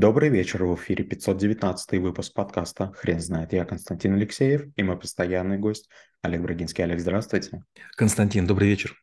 Добрый вечер, в эфире 519 выпуск подкаста «Хрен знает». Я Константин Алексеев и мой постоянный гость Олег Брагинский. Олег, здравствуйте. Константин, добрый вечер.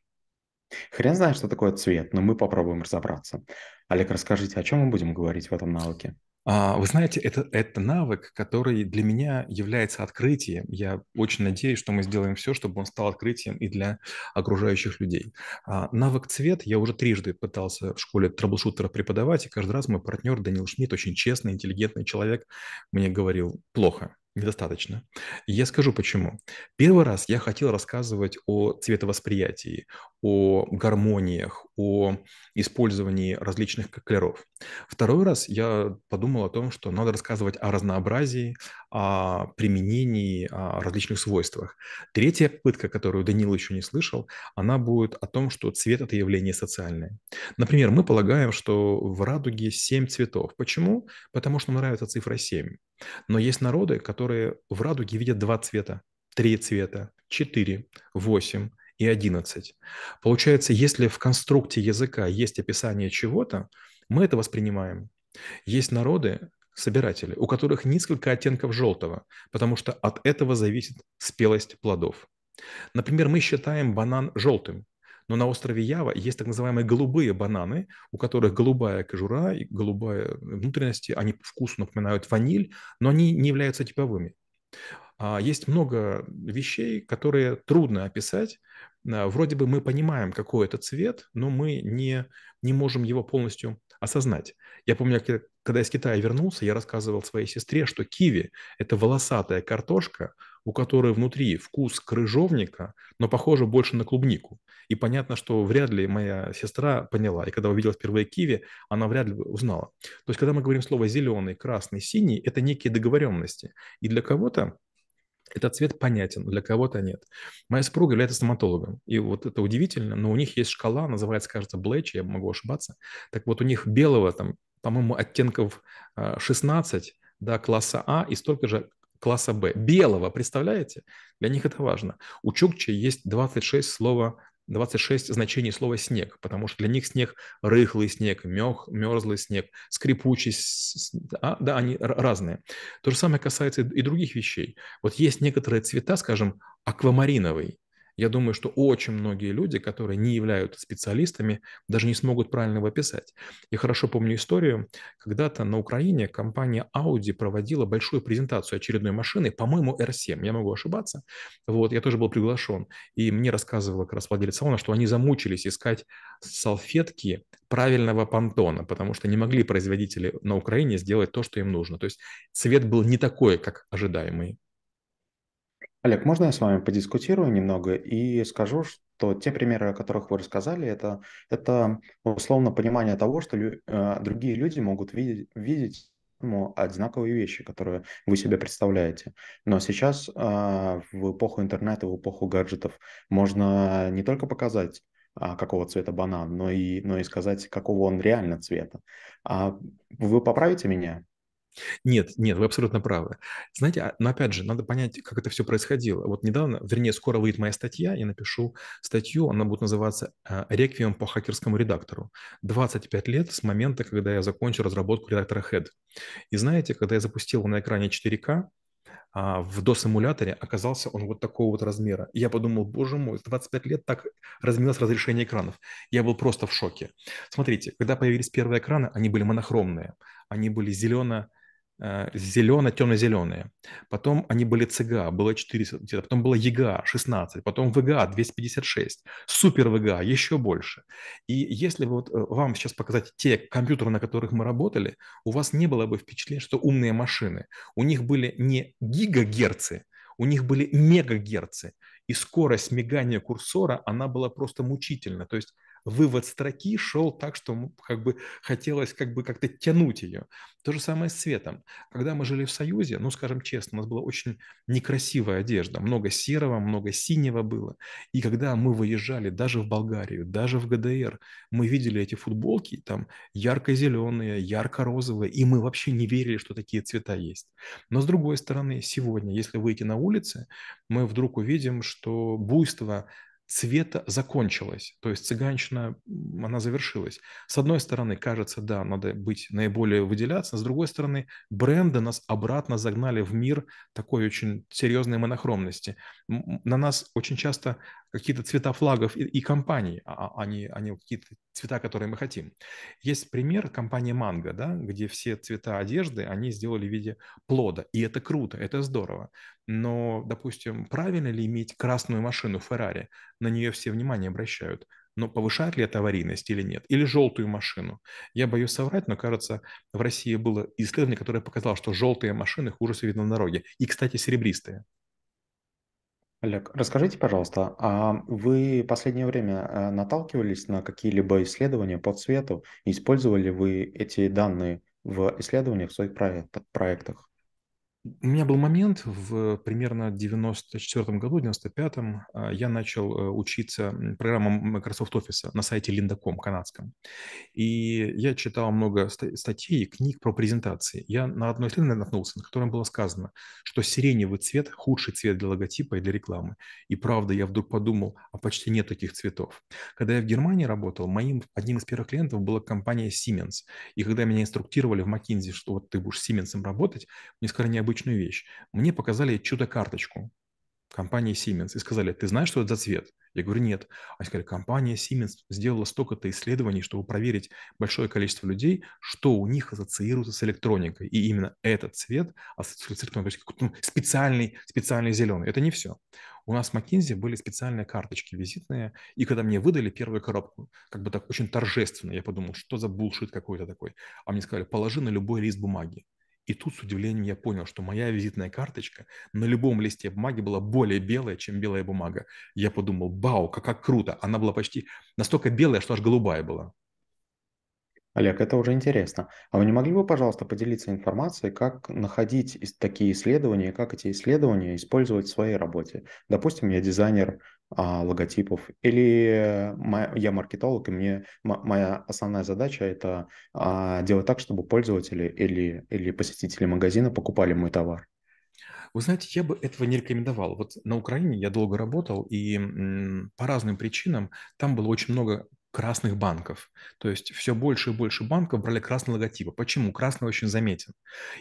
Хрен знает, что такое цвет, но мы попробуем разобраться. Олег, расскажите, о чем мы будем говорить в этом навыке? А, вы знаете, это, это навык, который для меня является открытием. Я очень надеюсь, что мы сделаем все, чтобы он стал открытием и для окружающих людей. А, навык цвет я уже трижды пытался в школе трэблшутера преподавать, и каждый раз мой партнер Данил Шмидт, очень честный, интеллигентный человек, мне говорил, плохо, недостаточно. я скажу почему. Первый раз я хотел рассказывать о цветовосприятии, о гармониях, о использовании различных колеров. Второй раз я подумал о том, что надо рассказывать о разнообразии, о применении, о различных свойствах. Третья попытка, которую Данил еще не слышал, она будет о том, что цвет – это явление социальное. Например, мы полагаем, что в радуге 7 цветов. Почему? Потому что нравится цифра 7. Но есть народы, которые в радуге видят два цвета, три цвета, четыре, восемь и одиннадцать. Получается, если в конструкте языка есть описание чего-то, мы это воспринимаем. Есть народы, собиратели, у которых несколько оттенков желтого, потому что от этого зависит спелость плодов. Например, мы считаем банан желтым, но на острове Ява есть так называемые голубые бананы, у которых голубая кожура и голубая внутренности, они вкус напоминают ваниль, но они не являются типовыми. А есть много вещей, которые трудно описать. А, вроде бы мы понимаем, какой это цвет, но мы не, не можем его полностью осознать. Я помню, когда из Китая вернулся, я рассказывал своей сестре, что киви – это волосатая картошка, у которой внутри вкус крыжовника, но похоже больше на клубнику. И понятно, что вряд ли моя сестра поняла. И когда увидела впервые киви, она вряд ли узнала. То есть, когда мы говорим слово зеленый, красный, синий, это некие договоренности. И для кого-то этот цвет понятен, для кого-то нет. Моя супруга является стоматологом, и вот это удивительно, но у них есть шкала, называется, кажется, Блэч, я могу ошибаться. Так вот, у них белого там, по-моему, оттенков 16, а, да, класса А и столько же класса Б. Белого, представляете? Для них это важно. У чукчи есть 26 слова 26 значений слова «снег», потому что для них снег – рыхлый снег, мех, мерзлый снег, скрипучий, а, да, они разные. То же самое касается и других вещей. Вот есть некоторые цвета, скажем, аквамариновый, я думаю, что очень многие люди, которые не являются специалистами, даже не смогут правильно его описать. Я хорошо помню историю, когда-то на Украине компания Audi проводила большую презентацию очередной машины, по-моему, R7, я могу ошибаться. Вот, я тоже был приглашен. И мне рассказывала как раз владелец салона, что они замучились искать салфетки правильного пантона, потому что не могли производители на Украине сделать то, что им нужно. То есть цвет был не такой, как ожидаемый. Олег, можно я с вами подискутирую немного и скажу, что те примеры, о которых вы рассказали, это, это условно понимание того, что лю, э, другие люди могут видеть, видеть ну, одинаковые вещи, которые вы себе представляете. Но сейчас э, в эпоху интернета, в эпоху гаджетов можно не только показать, а, какого цвета банан, но и, но и сказать, какого он реально цвета. А вы поправите меня? Нет, нет, вы абсолютно правы. Знаете, а, но опять же, надо понять, как это все происходило. Вот недавно, вернее, скоро выйдет моя статья, я напишу статью, она будет называться а, «Реквием по хакерскому редактору». 25 лет с момента, когда я закончил разработку редактора HEAD. И знаете, когда я запустил на экране 4К, а, в DOS-эмуляторе оказался он вот такого вот размера. Я подумал, боже мой, 25 лет так разменилось разрешение экранов. Я был просто в шоке. Смотрите, когда появились первые экраны, они были монохромные. Они были зелено Э, зелено, темно-зеленые. Потом они были ЦГА, было 4 цвета. Потом было ЕГА 16, потом ВГА 256, Супер ВГА еще больше. И если вот э, вам сейчас показать те компьютеры, на которых мы работали, у вас не было бы впечатления, что умные машины. У них были не гигагерцы, у них были мегагерцы. И скорость мигания курсора, она была просто мучительна. То есть вывод строки шел так, что как бы хотелось как бы как-то тянуть ее. То же самое с цветом. Когда мы жили в Союзе, ну, скажем честно, у нас была очень некрасивая одежда. Много серого, много синего было. И когда мы выезжали даже в Болгарию, даже в ГДР, мы видели эти футболки, там ярко-зеленые, ярко-розовые, и мы вообще не верили, что такие цвета есть. Но с другой стороны, сегодня, если выйти на улицы, мы вдруг увидим, что буйство цвета закончилась, то есть цыганщина, она завершилась. С одной стороны, кажется, да, надо быть наиболее выделяться, с другой стороны, бренды нас обратно загнали в мир такой очень серьезной монохромности. На нас очень часто какие-то цвета флагов и, и компаний, а, а не, а не какие-то цвета, которые мы хотим. Есть пример компании Манго, да, где все цвета одежды они сделали в виде плода, и это круто, это здорово. Но, допустим, правильно ли иметь красную машину Феррари? На нее все внимание обращают. Но повышает ли это аварийность или нет? Или желтую машину? Я боюсь соврать, но, кажется, в России было исследование, которое показало, что желтые машины хуже видно на дороге. И, кстати, серебристые. Олег, расскажите, пожалуйста, а вы последнее время э, наталкивались на какие-либо исследования по цвету? Использовали вы эти данные в исследованиях в своих проектах? У меня был момент в примерно 94 году, 95-м, а, я начал э, учиться программам Microsoft Office на сайте lynda.com канадском. И я читал много статей и книг про презентации. Я на одно исследование наткнулся, на котором было сказано, что сиреневый цвет – худший цвет для логотипа и для рекламы. И правда, я вдруг подумал, а почти нет таких цветов. Когда я в Германии работал, моим одним из первых клиентов была компания Siemens. И когда меня инструктировали в McKinsey, что вот ты будешь с Siemens работать, мне сказали необычно необычную вещь. Мне показали чудо-карточку компании Siemens и сказали, ты знаешь, что это за цвет? Я говорю, нет. Они сказали, компания Siemens сделала столько-то исследований, чтобы проверить большое количество людей, что у них ассоциируется с электроникой. И именно этот цвет ассоциируется с электроникой. Ну, специальный, специальный зеленый. Это не все. У нас в McKinsey были специальные карточки визитные, и когда мне выдали первую коробку, как бы так очень торжественно, я подумал, что за булшит какой-то такой. А мне сказали, положи на любой лист бумаги. И тут с удивлением я понял, что моя визитная карточка на любом листе бумаги была более белая, чем белая бумага. Я подумал, бау, как, как круто. Она была почти настолько белая, что аж голубая была. Олег, это уже интересно. А вы не могли бы, пожалуйста, поделиться информацией, как находить такие исследования, как эти исследования использовать в своей работе? Допустим, я дизайнер а, логотипов, или я маркетолог, и мне моя основная задача это а, делать так, чтобы пользователи или, или посетители магазина покупали мой товар. Вы знаете, я бы этого не рекомендовал. Вот на Украине я долго работал, и по разным причинам там было очень много красных банков. То есть все больше и больше банков брали красный логотип. Почему? Красный очень заметен.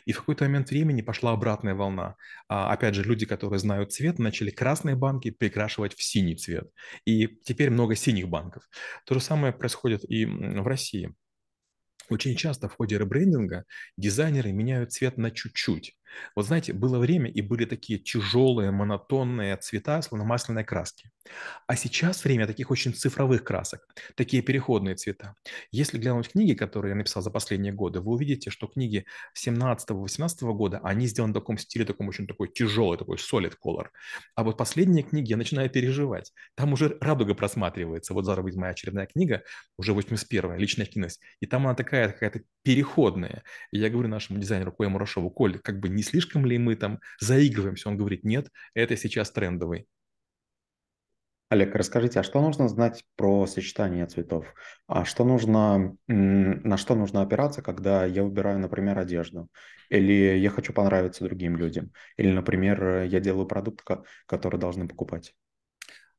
И в какой-то момент времени пошла обратная волна. А, опять же, люди, которые знают цвет, начали красные банки перекрашивать в синий цвет. И теперь много синих банков. То же самое происходит и в России. Очень часто в ходе ребрендинга дизайнеры меняют цвет на чуть-чуть. Вот знаете, было время, и были такие тяжелые, монотонные цвета, словно масляной краски. А сейчас время таких очень цифровых красок, такие переходные цвета. Если глянуть книги, которые я написал за последние годы, вы увидите, что книги 17-18 года, они сделаны в таком стиле, таком очень такой тяжелый, такой solid color. А вот последние книги я начинаю переживать. Там уже радуга просматривается. Вот зараз будет моя очередная книга, уже 81-я, «Личная активность». И там она такая какая-то переходная. И я говорю нашему дизайнеру Коле Мурашову, Коль, как бы не слишком ли мы там заигрываемся? Он говорит, нет, это сейчас трендовый. Олег, расскажите, а что нужно знать про сочетание цветов? А что нужно, на что нужно опираться, когда я выбираю, например, одежду? Или я хочу понравиться другим людям? Или, например, я делаю продукт, который должны покупать?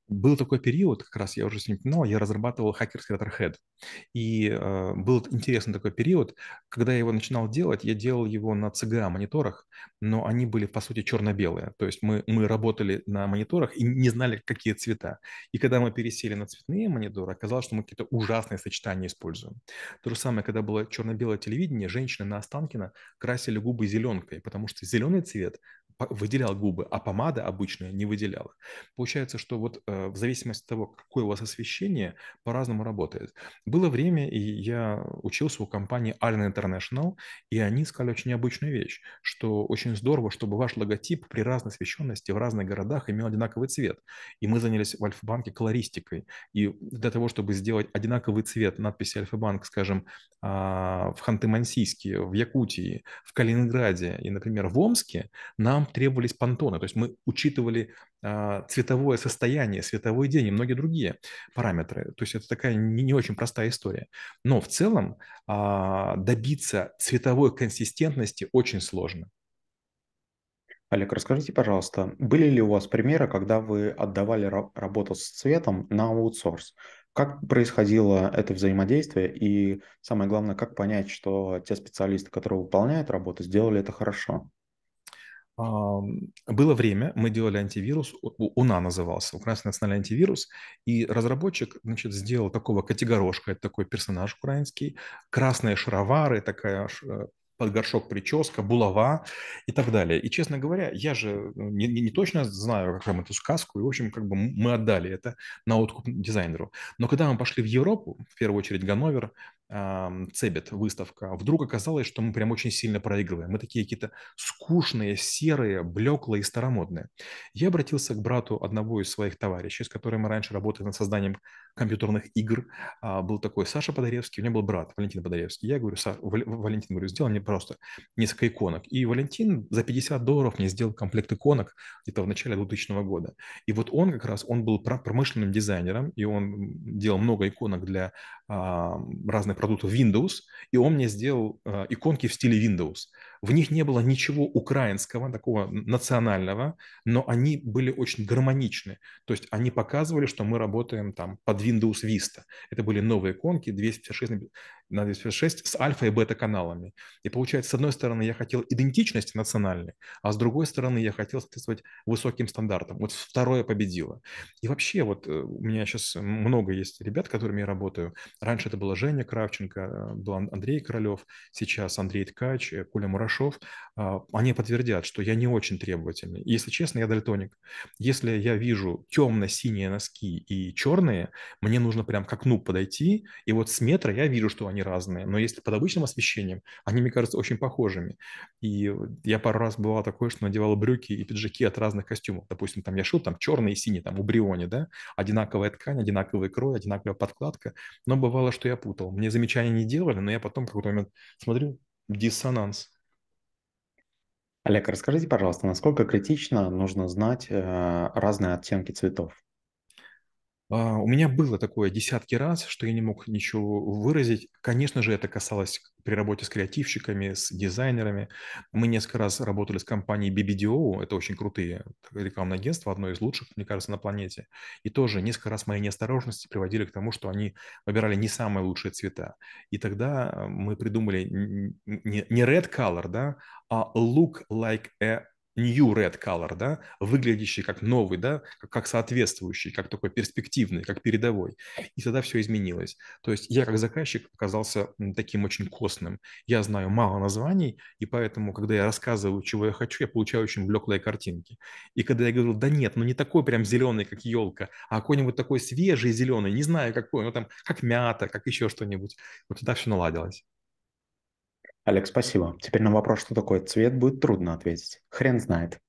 Был такой период, как раз я уже с ним упоминал, я разрабатывал хакерский Letterhead. И э, был интересный такой период, когда я его начинал делать, я делал его на CGA-мониторах, но они были, по сути, черно-белые. То есть мы, мы работали на мониторах и не знали, какие цвета. И когда мы пересели на цветные мониторы, оказалось, что мы какие-то ужасные сочетания используем. То же самое, когда было черно-белое телевидение, женщины на Останкино красили губы зеленкой, потому что зеленый цвет выделял губы, а помада обычная не выделяла. Получается, что вот э, в зависимости от того, какое у вас освещение, по-разному работает. Было время, и я учился у компании Allen International, и они сказали очень необычную вещь, что очень здорово, чтобы ваш логотип при разной освещенности в разных городах имел одинаковый цвет. И мы занялись в Альфа-банке колористикой. И для того, чтобы сделать одинаковый цвет надписи Альфа-банк, скажем, а, в Ханты-Мансийске, в Якутии, в Калининграде и, например, в Омске, нам требовались понтоны. То есть мы учитывали а, цветовое состояние, световой день и многие другие параметры. То есть это такая не, не очень простая история. Но в целом а, добиться цветовой консистентности очень сложно. Олег, расскажите, пожалуйста, были ли у вас примеры, когда вы отдавали ра- работу с цветом на аутсорс? Как происходило это взаимодействие? И самое главное, как понять, что те специалисты, которые выполняют работу, сделали это хорошо? Было время, мы делали антивирус, УНА назывался, Украинский национальный антивирус, и разработчик, значит, сделал такого Котигорошка, это такой персонаж украинский, красные шаровары, такая э, под горшок прическа, булава и так далее. И, честно говоря, я же ну, не, не- не точно знаю, как вам эту сказку, и, в общем, как бы мы отдали это на откуп дизайнеру. Но когда мы пошли в Европу, в первую очередь Ганновер, Цебет выставка, вдруг оказалось, что мы прям очень сильно проигрываем. Мы такие какие-то скучные, серые, блеклые и старомодные. Я обратился к брату одного из своих товарищей, с которым мы раньше работали над созданием компьютерных игр. А, был такой Саша Подоревский, у меня был брат Валентин Подоревский. Я говорю, Са, Вал- Валентин, говорю, сделай мне просто несколько иконок. И Валентин за 50 долларов мне сделал комплект иконок где-то в начале 2000 года. И вот он как раз, он был промышленным дизайнером, и он делал много иконок для разных продуктов Windows, и он мне сделал а, иконки в стиле Windows. В них не было ничего украинского, такого национального, но они были очень гармоничны. То есть они показывали, что мы работаем там под Windows Vista. Это были новые иконки 256 на 256 с альфа и бета каналами. И получается, с одной стороны, я хотел идентичности национальной, а с другой стороны, я хотел соответствовать высоким стандартам. Вот второе победило. И вообще, вот э, у меня сейчас много есть ребят, с которыми я работаю. Раньше это была Женя Кравченко, э, был Андрей Королев, сейчас Андрей Ткач, э, Коля Мурашов. А, Они подтвердят, что я не очень требовательный. Если честно, я дальтоник. Если я вижу темно-синие носки и черные, мне нужно прям к окну подойти, и вот с метра я вижу, что они разные. Но если под обычным освещением, они, мне кажется, очень похожими. И я пару раз бывало такое, что надевал брюки и пиджаки от разных костюмов. Допустим, там я шил там черный и синий, там у Бриони, да, одинаковая ткань, одинаковый крой, одинаковая подкладка. Но бывало, что я путал. Мне замечания не делали, но я потом в какой-то момент смотрю, диссонанс. Олег, расскажите, пожалуйста, насколько критично нужно знать э, разные оттенки цветов? А, У меня было такое десятки раз, что я не мог ничего выразить. Конечно же, это касалось при работе с креативщиками, с дизайнерами. Мы несколько раз работали с компанией BBDO, это очень крутые рекламные агентства, одно из лучших, мне кажется, на планете. И тоже несколько раз мои неосторожности приводили к тому, что они выбирали не самые лучшие цвета. И тогда э, мы придумали не red color, да, а look like a new red color, да, выглядящий как новый, да, как, соответствующий, как такой перспективный, как передовой. И тогда все изменилось. То есть я как заказчик оказался таким очень костным. Я знаю мало названий, и поэтому, когда я рассказываю, чего я хочу, я получаю очень блеклые картинки. И когда я говорю, да нет, ну не такой прям зеленый, как елка, а какой-нибудь такой свежий зеленый, не знаю какой, ну там как мята, как еще что-нибудь. Вот тогда все наладилось. Олег, спасибо. Теперь на вопрос, что такое цвет, будет трудно ответить. Хрен знает.